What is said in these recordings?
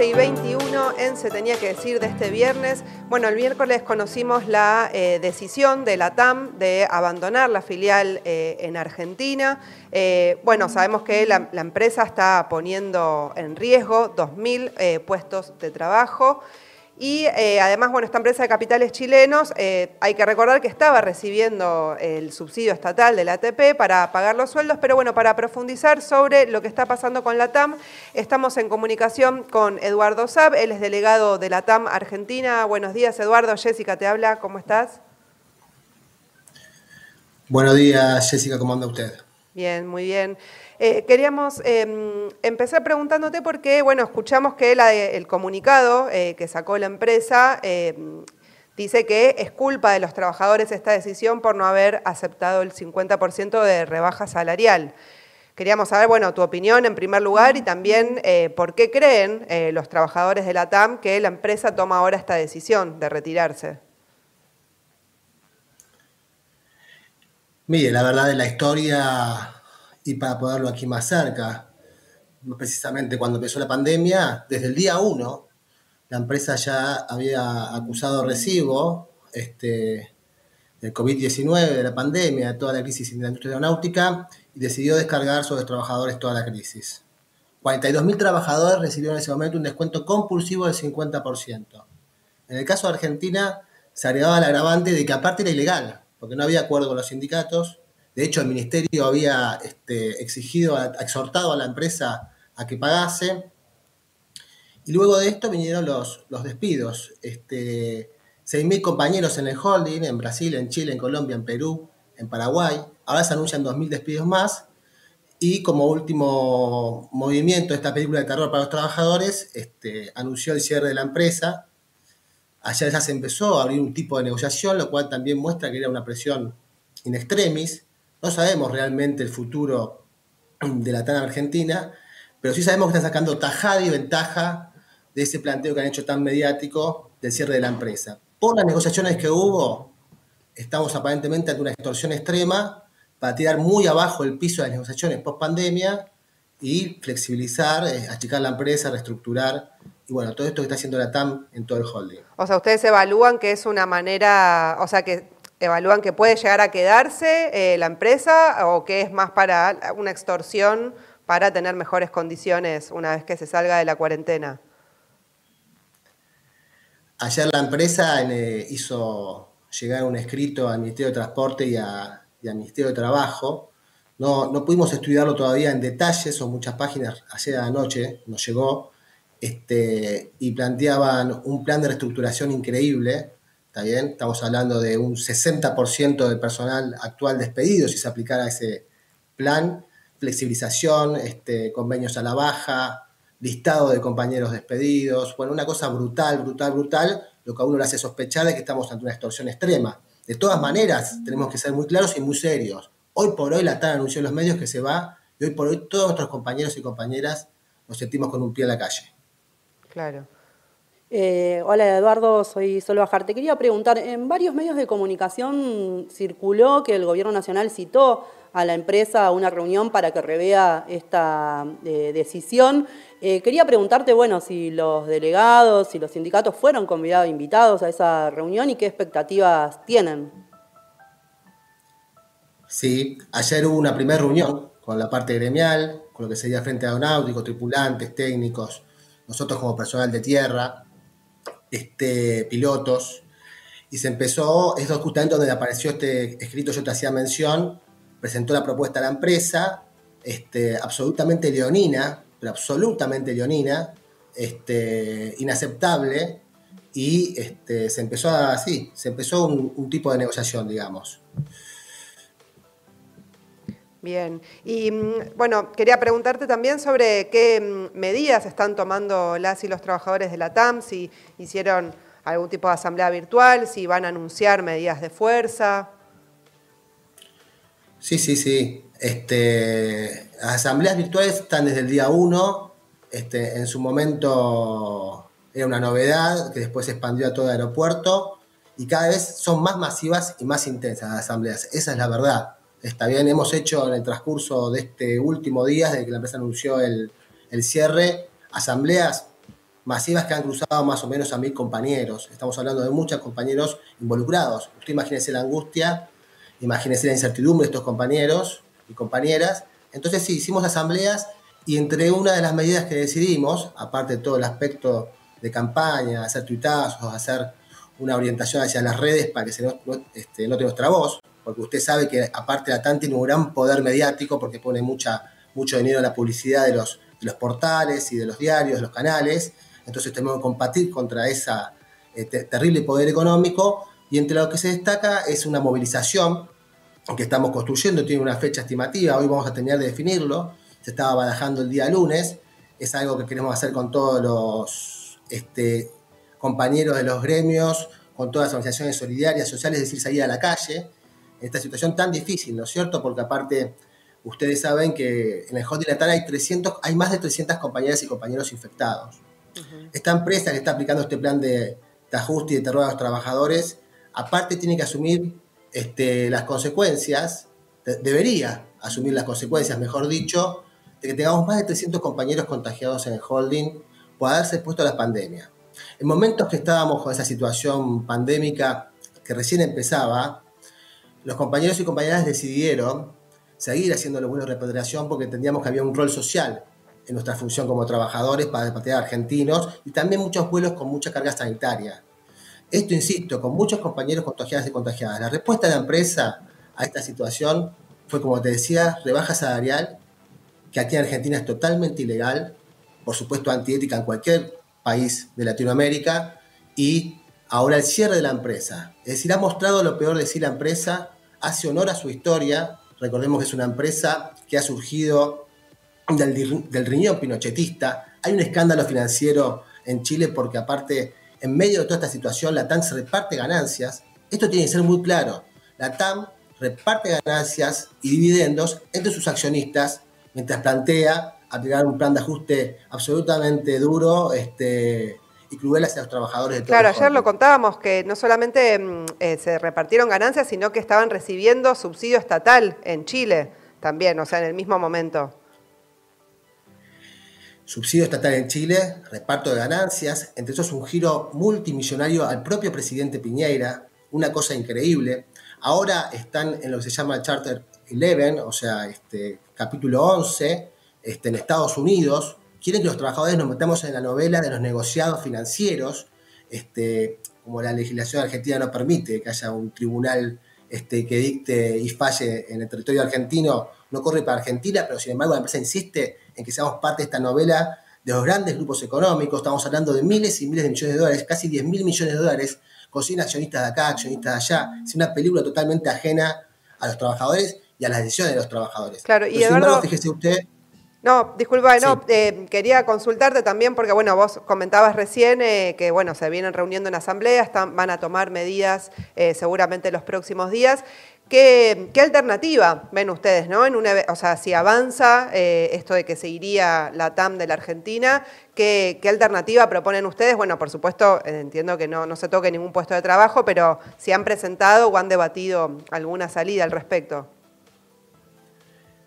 15 y 21 en Se tenía que decir de este viernes. Bueno, el miércoles conocimos la eh, decisión de la TAM de abandonar la filial eh, en Argentina. Eh, bueno, sabemos que la, la, empresa está poniendo en riesgo 2.000 puestos de trabajo. Y eh, además, bueno, esta empresa de capitales chilenos, eh, hay que recordar que estaba recibiendo el subsidio estatal de la ATP para pagar los sueldos, pero bueno, para profundizar sobre lo que está pasando con la TAM, estamos en comunicación con Eduardo Saab, él es delegado de la TAM Argentina. Buenos días, Eduardo. Jessica te habla, ¿cómo estás? Buenos días, Jessica, ¿cómo anda usted? Bien, muy bien. Eh, queríamos em, empezar preguntándote porque, bueno, escuchamos que el comunicado eh, que sacó la empresa em, dice que es culpa de los trabajadores esta decisión por no haber aceptado el 50% de rebaja salarial. Queríamos saber, bueno, tu opinión en primer lugar y también eh, por qué creen los trabajadores de la TAM que la empresa toma ahora esta decisión de retirarse. Mire, la verdad de la historia y para poderlo aquí más cerca, precisamente cuando empezó la pandemia, desde el día 1, la empresa ya había acusado recibo este, del COVID-19, de la pandemia, de toda la crisis en la industria aeronáutica y decidió descargar sobre los trabajadores toda la crisis. 42.000 trabajadores recibieron en ese momento un descuento compulsivo del 50%. En el caso de Argentina, se agregaba el agravante de que aparte era ilegal, porque no había acuerdo con los sindicatos, de hecho, el ministerio había este, exigido, exhortado a la empresa a que pagase. Y luego de esto vinieron los, los despidos. Este, 6.000 compañeros en el holding, en Brasil, en Chile, en Colombia, en Perú, en Paraguay. Ahora se anuncian 2.000 despidos más. Y como último movimiento de esta película de terror para los trabajadores, este, anunció el cierre de la empresa. Ayer ya se empezó a abrir un tipo de negociación, lo cual también muestra que era una presión in extremis. No sabemos realmente el futuro de la TAN Argentina, pero sí sabemos que están sacando tajada y ventaja de ese planteo que han hecho tan mediático del cierre de la empresa. Por las negociaciones que hubo, estamos aparentemente ante una extorsión extrema para tirar muy abajo el piso de las negociaciones post pandemia y flexibilizar, eh, achicar la empresa, reestructurar y bueno, todo esto que está haciendo la TAM en todo el holding. O sea, ustedes evalúan que es una manera, o sea, que evalúan que puede llegar a quedarse eh, la empresa o que es más para una extorsión para tener mejores condiciones una vez que se salga de la cuarentena? Ayer la empresa eh, hizo llegar un escrito al Ministerio de Transporte y, al Ministerio de Trabajo. No, no, pudimos estudiarlo todavía en detalle, son muchas páginas. Ayer anoche nos llegó este, y planteaban un plan de reestructuración increíble ¿Está bien? Estamos hablando de un 60% del personal actual despedido si se aplicara ese plan, flexibilización, este, convenios a la baja, listado de compañeros despedidos, bueno, una cosa brutal, brutal, brutal, lo que a uno le hace sospechar es que estamos ante una extorsión extrema. De todas maneras, tenemos que ser muy claros y muy serios. Hoy por hoy la TAN anunció en los medios que se va y hoy por hoy todos nuestros compañeros y compañeras nos sentimos con un pie en la calle. Claro. Eh, hola Eduardo, soy Sol Bajar. Te quería preguntar, en varios medios de comunicación circuló que el Gobierno Nacional citó a la empresa a una reunión para que revea esta eh, decisión. Eh, quería preguntarte, bueno, si los delegados, y los sindicatos fueron convidados, invitados a esa reunión y qué expectativas tienen. Sí, ayer hubo una primera reunión con la parte gremial, con lo que sería frente aeronáutico, tripulantes, técnicos, nosotros como personal de tierra, este, pilotos, y se empezó, es justamente donde apareció este escrito, yo te hacía mención, presentó la propuesta a la empresa, este, absolutamente leonina, pero absolutamente leonina, este, inaceptable, y este, se empezó así, se empezó un, tipo de negociación, digamos. Bien, y mm, bueno, quería preguntarte también sobre qué mm, medidas están tomando las y los trabajadores de la TAM, si hicieron algún tipo de asamblea virtual, si van a anunciar medidas de fuerza. Sí, sí, sí. Este, las asambleas virtuales están desde el día 1. Este, en su momento era una novedad que después se expandió a todo el aeropuerto y cada vez son más masivas y más intensas las asambleas. Esa es la verdad. Está bien, hemos hecho en el transcurso de este último día, desde que la empresa anunció el, cierre, asambleas masivas que han cruzado más o menos a mil compañeros. Estamos hablando de muchos compañeros involucrados. Usted imagínese la angustia, imagínese la incertidumbre de estos compañeros y compañeras. Entonces sí, hicimos asambleas y entre una de las medidas que decidimos, aparte de todo el aspecto de campaña, hacer tuitazos, hacer una orientación hacia las redes para que se este, note nuestra voz, porque usted sabe que aparte la TAN tiene un gran poder mediático porque pone mucha, mucho dinero en la publicidad de los, de los portales y de los diarios, de los canales, entonces tenemos que combatir contra ese eh, terrible poder económico. Y entre lo que se destaca es una movilización que estamos construyendo, tiene una fecha estimativa, hoy vamos a tener de definirlo, se estaba barajando el día lunes, es algo que queremos hacer con todos los este, compañeros de los gremios, con todas las organizaciones solidarias, sociales, es decir, salir a la calle, esta situación tan difícil, ¿no es cierto? Porque aparte, ustedes saben que en el holding latal hay, 300, hay más de 300 compañeras y compañeros infectados. Esta empresa que está aplicando este plan de, ajuste y de terror a los trabajadores, aparte tiene que asumir este, las consecuencias, debería asumir las consecuencias, mejor dicho, de que tengamos más de 300 compañeros contagiados en el holding por haberse expuesto a la pandemia. En momentos que estábamos con esa situación pandémica que recién empezaba, los compañeros y compañeras decidieron seguir haciendo los vuelos de repatriación porque entendíamos que había un rol social en nuestra función como trabajadores para repatriar argentinos y también muchos vuelos con mucha carga sanitaria. Esto, insisto, con muchos compañeros contagiados y contagiadas. La respuesta de la empresa a esta situación fue, como te decía, rebaja salarial, que aquí en Argentina es totalmente ilegal, por supuesto antiética en cualquier país de Latinoamérica, y ahora el cierre de la empresa. Es decir, ha mostrado lo peor de sí la empresa, hace honor a su historia, recordemos que es una empresa que ha surgido del, riñón pinochetista, hay un escándalo financiero en Chile porque aparte, en medio de toda esta situación, la TAM se reparte ganancias, esto tiene que ser muy claro, la TAM reparte ganancias y dividendos entre sus accionistas mientras plantea aplicar un plan de ajuste absolutamente duro este, y cruel hacia los trabajadores de todo Claro, ayer lo contábamos que no solamente mm, eh, se repartieron ganancias, sino que estaban recibiendo subsidio estatal en Chile también, o sea, en el mismo momento. Subsidio estatal en Chile, reparto de ganancias, entre esos un giro multimillonario al propio presidente Piñeira, una cosa increíble. Ahora están en lo que se llama Charter 11, o sea, este, capítulo 11, este, en Estados Unidos. Quieren que los trabajadores nos metamos en la novela de los negociados financieros, este, como la legislación argentina no permite que haya un tribunal este, que dicte y falle en el territorio argentino, no corre para Argentina, pero sin embargo la empresa insiste en que seamos parte de esta novela de los grandes grupos económicos, estamos hablando de miles y miles de millones de dólares, casi 10 mil millones de dólares, consiguen accionistas de acá, accionistas de allá, es una película totalmente ajena a los trabajadores y a las decisiones de los trabajadores. Claro, y fíjese usted... No, disculpa, no, eh, quería consultarte también porque, bueno, vos comentabas recién eh, que, bueno, se vienen reuniendo en asamblea, están, van a tomar medidas eh, seguramente los próximos días. ¿Qué, alternativa ven ustedes, no? En una, o sea, si avanza esto de que se iría la TAM de la Argentina, ¿qué, ¿qué, alternativa proponen ustedes? Bueno, por supuesto, entiendo que no, no se toque ningún puesto de trabajo, pero si han presentado o han debatido alguna salida al respecto.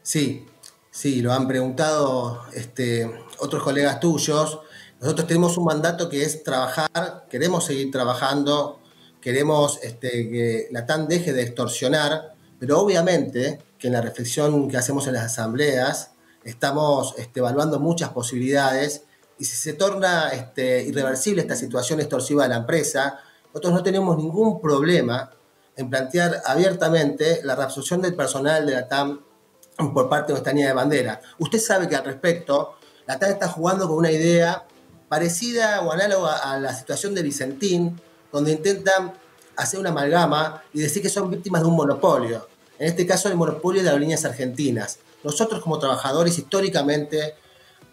Sí, sí, lo han preguntado este, otros colegas tuyos. Nosotros tenemos un mandato que es trabajar, queremos seguir trabajando, queremos este, que la TAN deje de extorsionar, pero obviamente que en la reflexión que hacemos en las asambleas estamos este, evaluando muchas posibilidades y si se torna irreversible esta situación extorsiva de la empresa, nosotros no tenemos ningún problema en plantear abiertamente la reabsorción del personal de la TAM por parte de nuestra línea de bandera. Usted sabe que al respecto, la TAN está jugando con una idea parecida o análoga a la situación de Vicentín, donde intentan hacer una amalgama y decir que son víctimas de un monopolio. En este caso, el monopolio de las líneas argentinas. Nosotros como trabajadores históricamente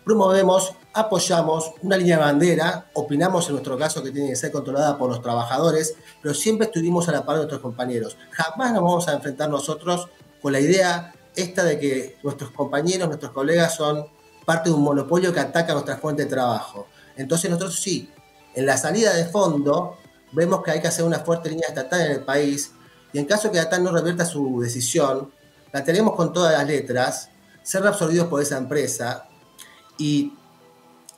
promovemos, apoyamos una línea de bandera, opinamos en nuestro caso que tiene que ser controlada por los trabajadores, pero siempre estuvimos a la par de nuestros compañeros. Jamás nos vamos a enfrentar nosotros con la idea esta de que nuestros compañeros, nuestros colegas son parte de un monopolio que ataca nuestra fuente de trabajo. Entonces nosotros sí, en la salida de fondo vemos que hay que hacer una fuerte línea estatal en el país y en caso que la no revierta su decisión, la tenemos con todas las letras, ser absorbidos por esa empresa y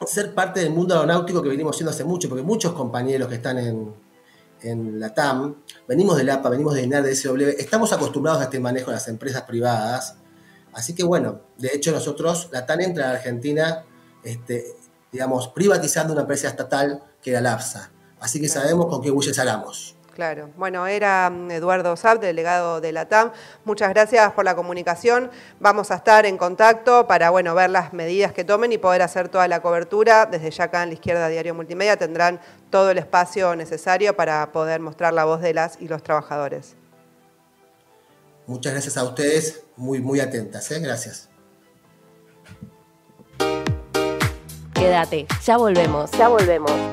ser parte del mundo aeronáutico que venimos siendo hace mucho, porque muchos compañeros que están en, en la TAM, venimos del APA, venimos de INAR, de SW, estamos acostumbrados a este manejo de las empresas privadas. Así que bueno, de hecho nosotros, la TAM entra a Argentina, este, digamos, privatizando una empresa estatal que era la APSA. Así que sabemos con qué bueyes haramos. Claro. Bueno, era mm, Eduardo Saab, delegado de la TAM. Muchas gracias por la comunicación. Vamos a estar en contacto para bueno, ver las medidas que tomen y poder hacer toda la cobertura. Desde ya acá en la izquierda Diario Multimedia tendrán todo el espacio necesario para poder mostrar la voz de las y los trabajadores. Muchas gracias a ustedes, muy, muy atentas. ¿eh? Gracias. Quédate, ya volvemos. Ya volvemos.